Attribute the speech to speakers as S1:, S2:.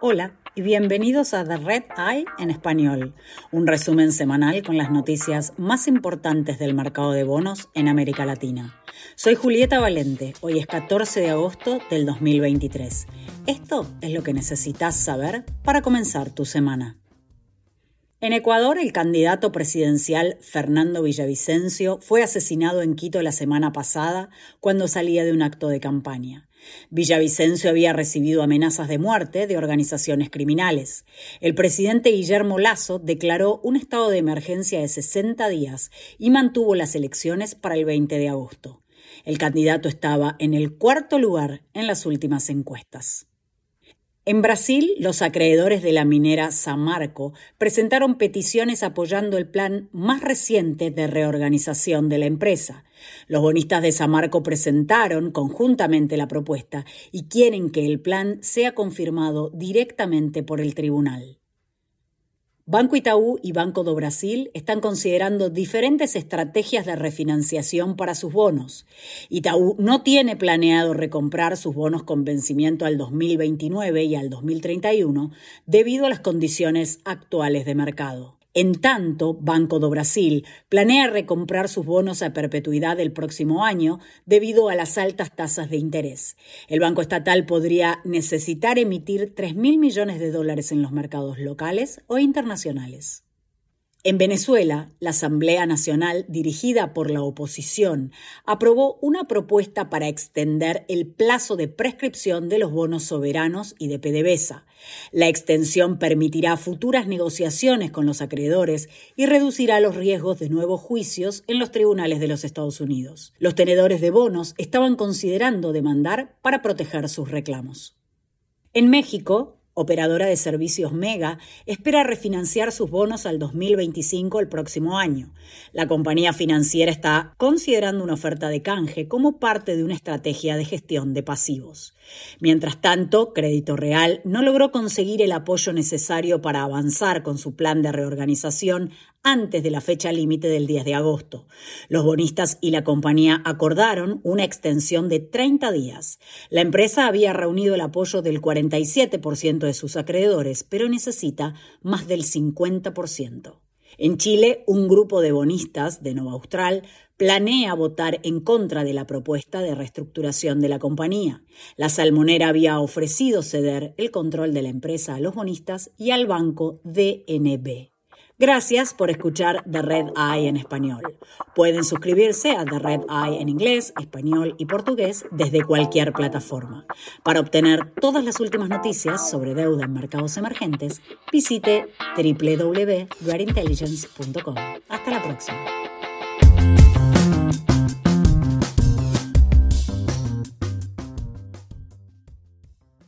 S1: Hola y bienvenidos a The Red Eye en español, un resumen semanal con las noticias más importantes del mercado de bonos en América Latina. Soy Julieta Valente, hoy es 14 de agosto del 2023. Esto es lo que necesitas saber para comenzar tu semana. En Ecuador, el candidato presidencial Fernando Villavicencio fue asesinado en Quito la semana pasada cuando salía de un acto de campaña. Villavicencio había recibido amenazas de muerte de organizaciones criminales. El presidente Guillermo Lazo declaró un estado de emergencia de 60 días y mantuvo las elecciones para el 20 de agosto. El candidato estaba en el cuarto lugar en las últimas encuestas. En Brasil, los acreedores de la minera Samarco presentaron peticiones apoyando el plan más reciente de reorganización de la empresa. Los bonistas de Samarco presentaron conjuntamente la propuesta y quieren que el plan sea confirmado directamente por el tribunal. Banco Itaú y Banco do Brasil están considerando diferentes estrategias de refinanciación para sus bonos. Itaú no tiene planeado recomprar sus bonos con vencimiento al 2029 y al 2031 debido a las condiciones actuales de mercado. En tanto, Banco do Brasil planea recomprar sus bonos a perpetuidad el próximo año debido a las altas tasas de interés. El Banco Estatal podría necesitar emitir 3.000 millones de dólares en los mercados locales o internacionales. En Venezuela, la Asamblea Nacional, dirigida por la oposición, aprobó una propuesta para extender el plazo de prescripción de los bonos soberanos y de PDVSA. La extensión permitirá futuras negociaciones con los acreedores y reducirá los riesgos de nuevos juicios en los tribunales de los Estados Unidos. Los tenedores de bonos estaban considerando demandar para proteger sus reclamos. En México, operadora de servicios Mega, espera refinanciar sus bonos al 2025 el próximo año. La compañía financiera está considerando una oferta de canje como parte de una estrategia de gestión de pasivos. Mientras tanto, Crédito Real no logró conseguir el apoyo necesario para avanzar con su plan de reorganización antes de la fecha límite del 10 de agosto. Los bonistas y la compañía acordaron una extensión de 30 días. La empresa había reunido el apoyo del 47% de sus acreedores, pero necesita más del 50%. En Chile, un grupo de bonistas de Nova Austral planea votar en contra de la propuesta de reestructuración de la compañía. La salmonera había ofrecido ceder el control de la empresa a los bonistas y al banco DNB. Gracias por escuchar The Red Eye en español. Pueden suscribirse a The Red Eye en inglés, español y portugués desde cualquier plataforma. Para obtener todas las últimas noticias sobre deuda en mercados emergentes, visite www.redintelligence.com. Hasta la próxima.